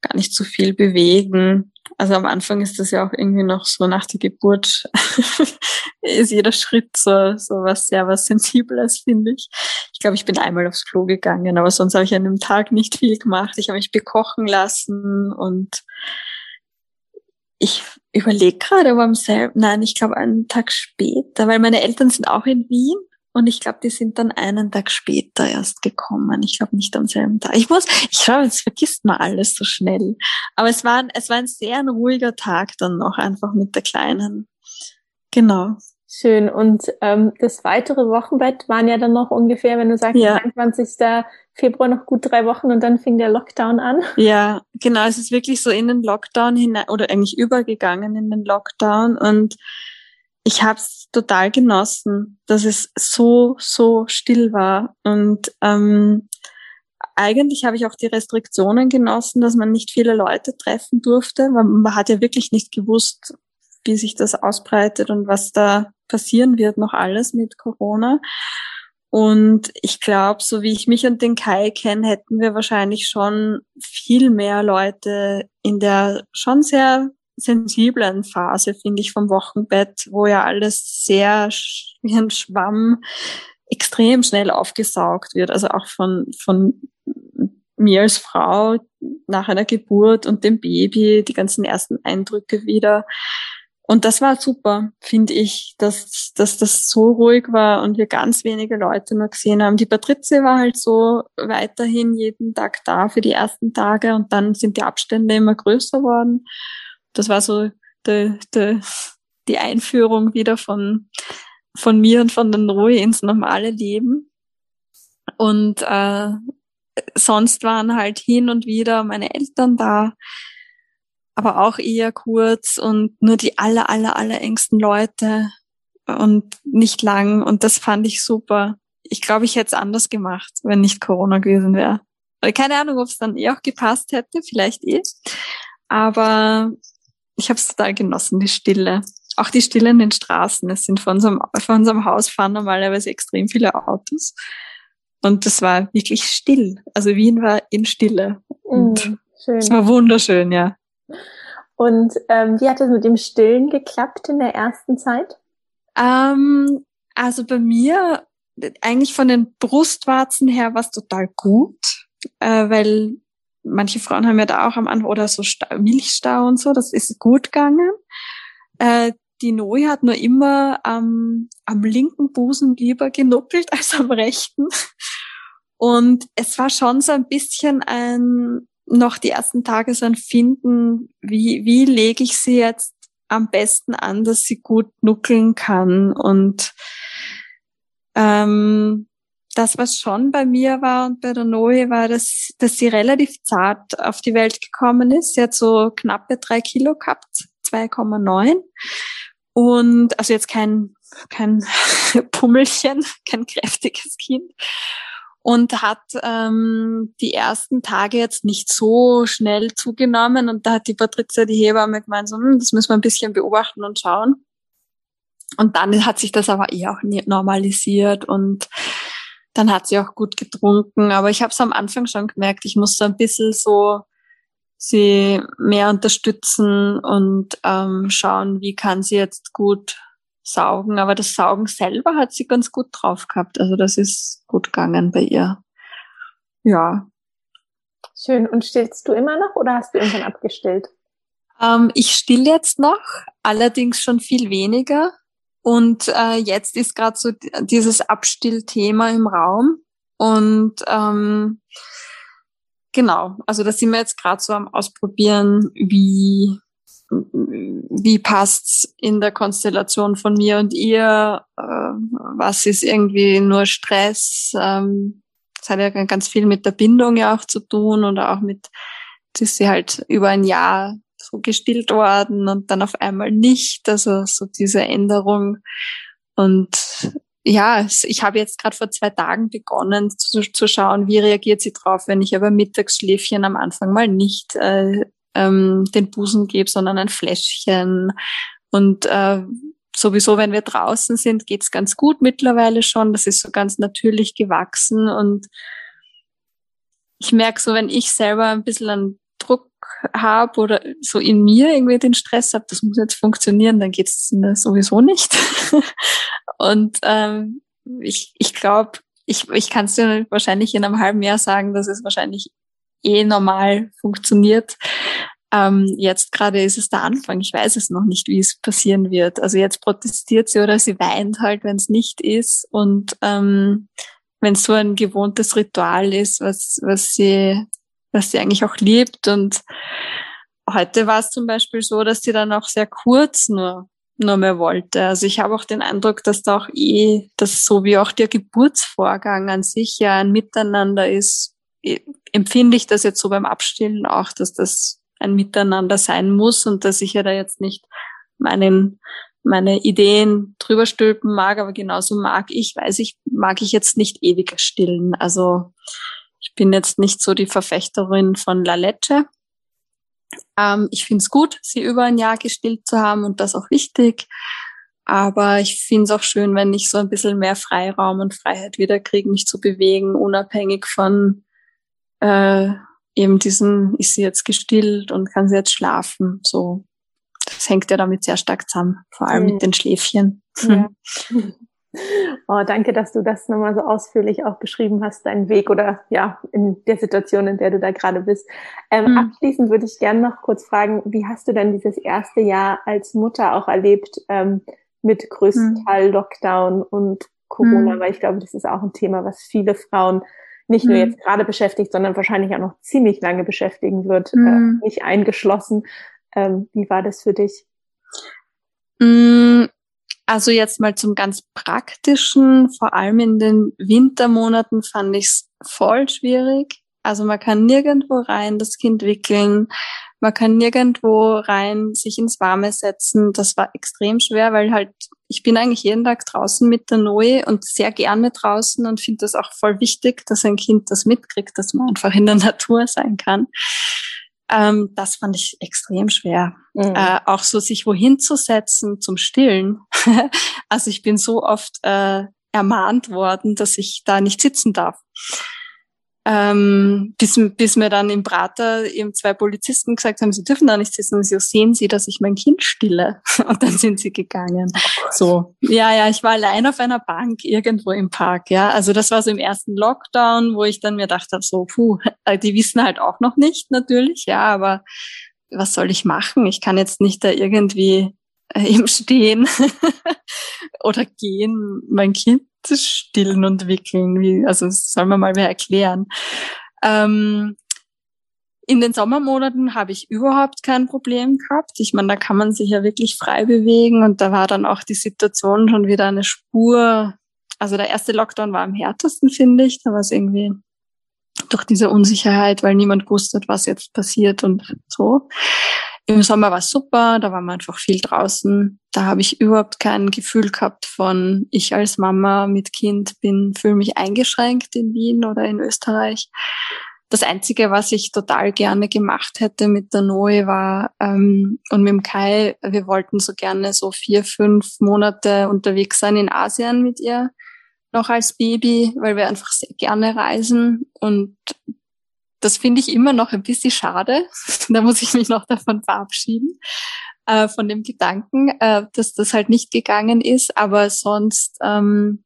gar nicht so viel bewegen. Also am Anfang ist das ja auch irgendwie noch so nach der Geburt [laughs] ist jeder Schritt so, so was sehr was Sensibles, finde ich. Ich glaube, ich bin einmal aufs Klo gegangen, aber sonst habe ich an dem Tag nicht viel gemacht. Ich habe mich bekochen lassen und ich überlege gerade, aber am selben, nein, ich glaube einen Tag später, weil meine Eltern sind auch in Wien und ich glaube, die sind dann einen Tag später erst gekommen. Ich glaube nicht am selben Tag. Ich muss, ich glaube, jetzt vergisst man alles so schnell. Aber es war, es war ein sehr ruhiger Tag dann noch einfach mit der Kleinen. Genau. Schön. Und ähm, das weitere Wochenbett waren ja dann noch ungefähr, wenn du sagst, ja. 22. Februar noch gut drei Wochen und dann fing der Lockdown an. Ja, genau. Es ist wirklich so in den Lockdown hinein oder eigentlich übergegangen in den Lockdown und ich habe es total genossen, dass es so, so still war. Und ähm, eigentlich habe ich auch die Restriktionen genossen, dass man nicht viele Leute treffen durfte, weil man hat ja wirklich nicht gewusst, wie sich das ausbreitet und was da passieren wird noch alles mit Corona. Und ich glaube, so wie ich mich und den Kai kenne, hätten wir wahrscheinlich schon viel mehr Leute in der schon sehr sensiblen Phase, finde ich, vom Wochenbett, wo ja alles sehr wie ein Schwamm extrem schnell aufgesaugt wird. Also auch von, von mir als Frau nach einer Geburt und dem Baby, die ganzen ersten Eindrücke wieder. Und das war super, finde ich, dass, dass das so ruhig war und wir ganz wenige Leute nur gesehen haben. Die Patrizia war halt so weiterhin jeden Tag da für die ersten Tage und dann sind die Abstände immer größer worden das war so de, de, die Einführung wieder von, von mir und von der Ruhe ins normale Leben. Und äh, sonst waren halt hin und wieder meine Eltern da, aber auch eher kurz und nur die aller, aller, aller engsten Leute und nicht lang. Und das fand ich super. Ich glaube, ich hätte es anders gemacht, wenn nicht Corona gewesen wäre. Keine Ahnung, ob es dann eh auch gepasst hätte, vielleicht eh. Aber ich habe es total genossen, die Stille. Auch die Stille in den Straßen. Es sind von unserem, von unserem Haus fahren normalerweise extrem viele Autos. Und das war wirklich still. Also Wien war in Stille. Und mm, schön. Es war wunderschön, ja. Und ähm, wie hat es mit dem Stillen geklappt in der ersten Zeit? Ähm, also bei mir, eigentlich von den Brustwarzen her war es total gut, äh, weil manche Frauen haben ja da auch am Anfang oder so Stau, Milchstau und so, das ist gut gegangen. Äh, die Noe hat nur immer ähm, am linken Busen lieber genuppelt [laughs] als am rechten. Und es war schon so ein bisschen ein, noch die ersten Tage so ein Finden, wie, wie lege ich sie jetzt am besten an, dass sie gut nuckeln kann. Und ähm, das, was schon bei mir war und bei der Noe, war, dass, dass sie relativ zart auf die Welt gekommen ist. Sie hat so knappe drei Kilo gehabt, 2,9. Und also jetzt kein, kein [laughs] Pummelchen, kein kräftiges Kind. Und hat ähm, die ersten Tage jetzt nicht so schnell zugenommen. Und da hat die Patrizia, die Hebamme, gemeint, so, hm, das müssen wir ein bisschen beobachten und schauen. Und dann hat sich das aber eh auch normalisiert und dann hat sie auch gut getrunken. Aber ich habe es am Anfang schon gemerkt, ich muss so ein bisschen so sie mehr unterstützen und ähm, schauen, wie kann sie jetzt gut saugen. Aber das Saugen selber hat sie ganz gut drauf gehabt. Also das ist gut gegangen bei ihr. Ja. Schön. Und stillst du immer noch oder hast du irgendwann abgestillt? Ähm, ich still jetzt noch, allerdings schon viel weniger. Und äh, jetzt ist gerade so dieses Abstillthema im Raum. Und ähm, genau, also da sind wir jetzt gerade so am Ausprobieren, wie wie passt's in der Konstellation von mir und ihr? Äh, was ist irgendwie nur Stress? Ähm, das hat ja ganz viel mit der Bindung ja auch zu tun oder auch mit, dass sie halt über ein Jahr so gestillt worden und dann auf einmal nicht. Also so diese Änderung. Und ja, ich habe jetzt gerade vor zwei Tagen begonnen zu, zu, schauen, wie reagiert sie drauf, wenn ich aber Mittagsschläfchen am Anfang mal nicht äh, ähm, den Busen gebe, sondern ein Fläschchen. Und äh, sowieso, wenn wir draußen sind, geht's ganz gut mittlerweile schon. Das ist so ganz natürlich gewachsen. Und ich merke so, wenn ich selber ein bisschen an Druck habe oder so in mir irgendwie den Stress habe, das muss jetzt funktionieren, dann geht's sowieso nicht. [laughs] und ähm, ich, ich glaube, ich, ich kann es dir wahrscheinlich in einem halben Jahr sagen, dass es wahrscheinlich eh normal funktioniert. Ähm, jetzt gerade ist es der Anfang. Ich weiß es noch nicht, wie es passieren wird. Also jetzt protestiert sie oder sie weint halt, wenn es nicht ist. Und ähm, wenn so ein gewohntes Ritual ist, was, was sie, was sie eigentlich auch liebt. Und heute war es zum Beispiel so, dass sie dann auch sehr kurz nur nur mehr wollte. Also ich habe auch den Eindruck, dass da auch eh, dass so wie auch der Geburtsvorgang an sich ja ein Miteinander ist, empfinde ich das jetzt so beim Abstillen auch, dass das ein Miteinander sein muss und dass ich ja da jetzt nicht meinen, meine Ideen drüber stülpen mag, aber genauso mag ich, weiß ich, mag ich jetzt nicht ewig stillen. Also ich bin jetzt nicht so die Verfechterin von La Leche. Ähm, ich finde es gut, sie über ein Jahr gestillt zu haben und das auch wichtig. Aber ich finde es auch schön, wenn ich so ein bisschen mehr Freiraum und Freiheit wieder kriege, mich zu bewegen, unabhängig von äh, eben diesen, ist sie jetzt gestillt und kann sie jetzt schlafen? So, das hängt ja damit sehr stark zusammen, vor allem mhm. mit den Schläfchen. Ja. [laughs] Oh, danke, dass du das nochmal so ausführlich auch beschrieben hast, deinen Weg oder ja, in der Situation, in der du da gerade bist. Ähm, mhm. Abschließend würde ich gerne noch kurz fragen, wie hast du denn dieses erste Jahr als Mutter auch erlebt ähm, mit größten mhm. Teil Lockdown und Corona? Mhm. Weil ich glaube, das ist auch ein Thema, was viele Frauen nicht nur mhm. jetzt gerade beschäftigt, sondern wahrscheinlich auch noch ziemlich lange beschäftigen wird, mhm. äh, nicht eingeschlossen. Ähm, wie war das für dich? Also jetzt mal zum ganz praktischen, vor allem in den Wintermonaten fand ich es voll schwierig, Also man kann nirgendwo rein das Kind wickeln. Man kann nirgendwo rein sich ins Warme setzen. Das war extrem schwer, weil halt ich bin eigentlich jeden Tag draußen mit der Noe und sehr gerne draußen und finde das auch voll wichtig, dass ein Kind das mitkriegt, dass man einfach in der [laughs] Natur sein kann. Ähm, das fand ich extrem schwer. Mhm. Äh, auch so sich wohin zu setzen zum Stillen. [laughs] also ich bin so oft äh, ermahnt worden, dass ich da nicht sitzen darf ähm, bis, bis mir dann im Prater eben zwei Polizisten gesagt haben, sie dürfen da nicht sitzen. Und so sehen Sie, dass ich mein Kind stille. [laughs] Und dann sind sie gegangen. Oh so, ja, ja, ich war allein auf einer Bank irgendwo im Park. Ja, also das war so im ersten Lockdown, wo ich dann mir dachte, so, puh, äh, die wissen halt auch noch nicht natürlich. Ja, aber was soll ich machen? Ich kann jetzt nicht da irgendwie äh, [laughs] im Stehen oder gehen mein Kind stillen und wickeln. Wie, also das soll man mal wer erklären. Ähm, in den Sommermonaten habe ich überhaupt kein Problem gehabt. Ich meine, da kann man sich ja wirklich frei bewegen und da war dann auch die Situation schon wieder eine Spur. Also der erste Lockdown war am härtesten, finde ich. Da war es irgendwie durch diese Unsicherheit, weil niemand wusste, was jetzt passiert und so. Im Sommer war es super, da war man einfach viel draußen. Da habe ich überhaupt kein Gefühl gehabt von, ich als Mama mit Kind bin, fühle mich eingeschränkt in Wien oder in Österreich. Das Einzige, was ich total gerne gemacht hätte mit der Noe war ähm, und mit dem Kai, wir wollten so gerne so vier, fünf Monate unterwegs sein in Asien mit ihr, noch als Baby, weil wir einfach sehr gerne reisen. Und das finde ich immer noch ein bisschen schade. [laughs] da muss ich mich noch davon verabschieden, äh, von dem Gedanken, äh, dass das halt nicht gegangen ist. Aber sonst, ähm,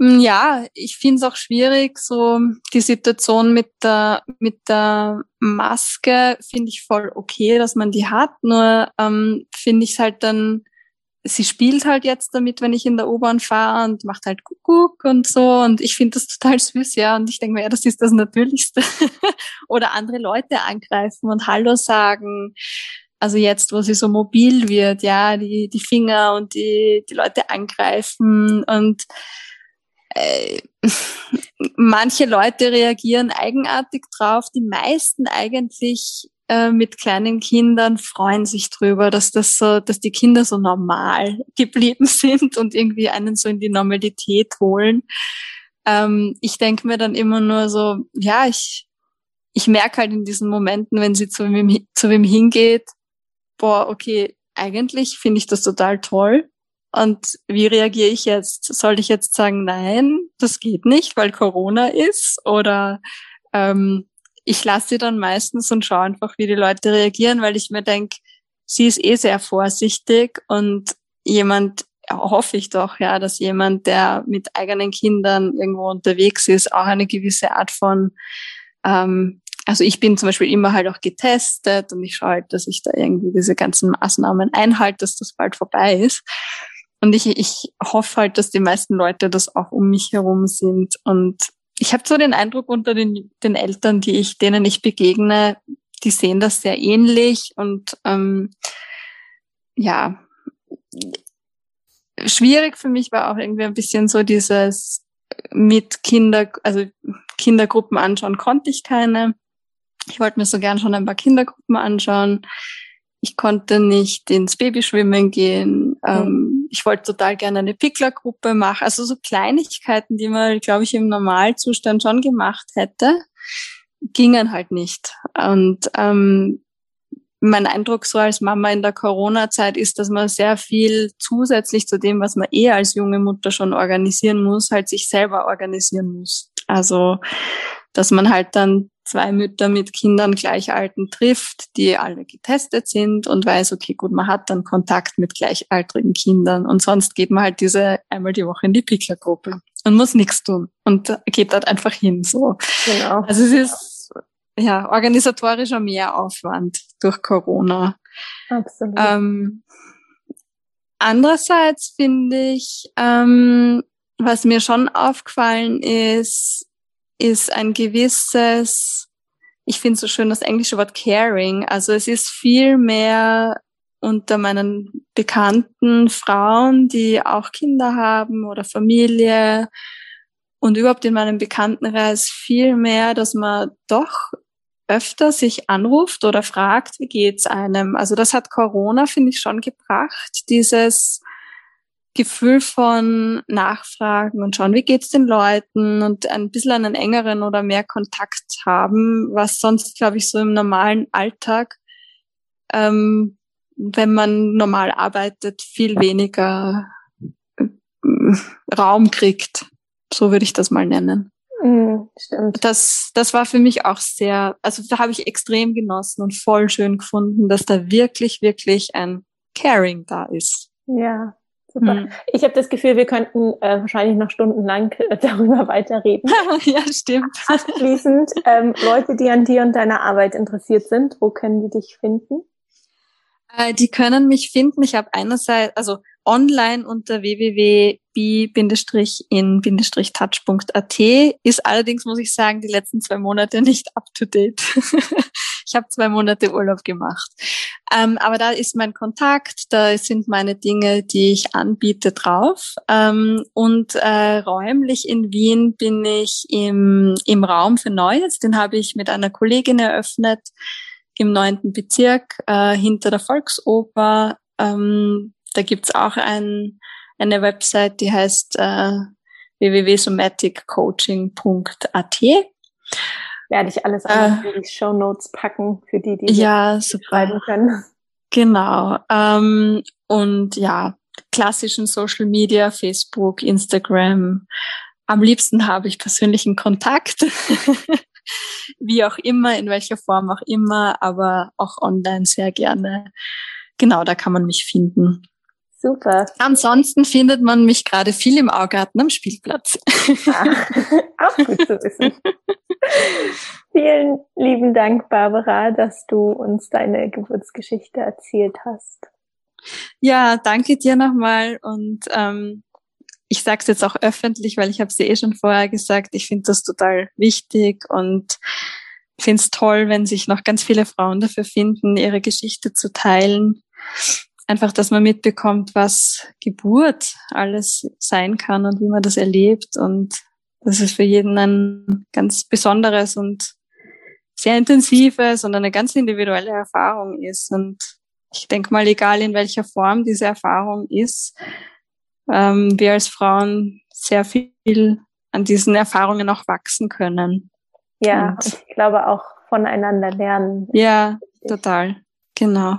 hm, ja, ich finde es auch schwierig, so die Situation mit der, mit der Maske finde ich voll okay, dass man die hat. Nur ähm, finde ich es halt dann sie spielt halt jetzt damit, wenn ich in der U-Bahn fahre und macht halt Kuckuck und so. Und ich finde das total süß, ja. Und ich denke mir, ja, das ist das Natürlichste. [laughs] Oder andere Leute angreifen und Hallo sagen. Also jetzt, wo sie so mobil wird, ja, die, die Finger und die, die Leute angreifen und äh, [laughs] manche Leute reagieren eigenartig drauf, die meisten eigentlich äh, mit kleinen Kindern freuen sich drüber, dass das so, dass die Kinder so normal [laughs] geblieben sind und irgendwie einen so in die Normalität holen. Ähm, ich denke mir dann immer nur so, ja, ich, ich merke halt in diesen Momenten, wenn sie zu wem, zu wem hingeht, boah, okay, eigentlich finde ich das total toll. Und wie reagiere ich jetzt? Soll ich jetzt sagen, nein, das geht nicht, weil Corona ist? Oder ähm, ich lasse sie dann meistens und schaue einfach, wie die Leute reagieren, weil ich mir denke, sie ist eh sehr vorsichtig und jemand, hoffe ich doch, ja, dass jemand, der mit eigenen Kindern irgendwo unterwegs ist, auch eine gewisse Art von, ähm, also ich bin zum Beispiel immer halt auch getestet und ich schaue halt, dass ich da irgendwie diese ganzen Maßnahmen einhalte, dass das bald vorbei ist. Und ich, ich hoffe halt, dass die meisten Leute das auch um mich herum sind und ich habe so den Eindruck unter den, den Eltern, die ich, denen ich begegne, die sehen das sehr ähnlich und ähm, ja, schwierig für mich war auch irgendwie ein bisschen so dieses mit Kinder, also Kindergruppen anschauen konnte ich keine. Ich wollte mir so gern schon ein paar Kindergruppen anschauen. Ich konnte nicht ins Babyschwimmen gehen. Ähm, ich wollte total gerne eine Picklergruppe machen. Also so Kleinigkeiten, die man, glaube ich, im Normalzustand schon gemacht hätte, gingen halt nicht. Und ähm, mein Eindruck so als Mama in der Corona-Zeit ist, dass man sehr viel zusätzlich zu dem, was man eh als junge Mutter schon organisieren muss, halt sich selber organisieren muss. Also, dass man halt dann zwei Mütter mit Kindern gleichalten trifft, die alle getestet sind und weiß, okay, gut, man hat dann Kontakt mit gleichaltrigen Kindern und sonst geht man halt diese einmal die Woche in die Picklergruppe und muss nichts tun und geht dort einfach hin, so. Genau. Also es ist, ja, organisatorischer Mehraufwand durch Corona. Absolut. Ähm, andererseits finde ich, ähm, was mir schon aufgefallen ist, ist ein gewisses, ich finde so schön das englische Wort caring. Also es ist viel mehr unter meinen bekannten Frauen, die auch Kinder haben oder Familie und überhaupt in meinem Bekanntenkreis viel mehr, dass man doch öfter sich anruft oder fragt, wie geht's einem? Also das hat Corona, finde ich, schon gebracht, dieses Gefühl von Nachfragen und schauen, wie geht's den Leuten und ein bisschen einen engeren oder mehr Kontakt haben, was sonst, glaube ich, so im normalen Alltag, ähm, wenn man normal arbeitet, viel weniger äh, Raum kriegt. So würde ich das mal nennen. Mhm, stimmt. Das, das war für mich auch sehr, also da habe ich extrem genossen und voll schön gefunden, dass da wirklich, wirklich ein Caring da ist. Ja, super. Mhm. Ich habe das Gefühl, wir könnten äh, wahrscheinlich noch stundenlang äh, [laughs] darüber weiterreden. [laughs] ja, stimmt. [laughs] Abschließend, ähm, Leute, die an dir und deiner Arbeit interessiert sind, wo können die dich finden? Äh, die können mich finden. Ich habe einerseits, also online unter www.b-in-touch.at ist allerdings, muss ich sagen, die letzten zwei Monate nicht up to date. Ich habe zwei Monate Urlaub gemacht. Ähm, aber da ist mein Kontakt, da sind meine Dinge, die ich anbiete, drauf. Ähm, und äh, räumlich in Wien bin ich im, im Raum für Neues. Den habe ich mit einer Kollegin eröffnet im neunten Bezirk äh, hinter der Volksoper. Ähm, da gibt's auch ein, eine Website, die heißt äh, www.somaticcoaching.at. Werde ich alles äh, in die Show Notes packen für die, die ja, schreiben können. Genau. Ähm, und ja, klassischen Social Media, Facebook, Instagram. Am liebsten habe ich persönlichen Kontakt. [laughs] Wie auch immer, in welcher Form auch immer, aber auch online sehr gerne. Genau, da kann man mich finden. Super. Ansonsten findet man mich gerade viel im Augarten am Spielplatz. Ah, auch gut zu wissen. [laughs] Vielen lieben Dank, Barbara, dass du uns deine Geburtsgeschichte erzählt hast. Ja, danke dir nochmal und ähm, ich sage es jetzt auch öffentlich, weil ich habe es dir eh schon vorher gesagt. Ich finde das total wichtig und finde es toll, wenn sich noch ganz viele Frauen dafür finden, ihre Geschichte zu teilen einfach, dass man mitbekommt, was Geburt alles sein kann und wie man das erlebt und dass es für jeden ein ganz besonderes und sehr intensives und eine ganz individuelle Erfahrung ist. Und ich denke mal, egal in welcher Form diese Erfahrung ist, ähm, wir als Frauen sehr viel an diesen Erfahrungen auch wachsen können. Ja, und ich glaube auch voneinander lernen. Ja, total. Genau.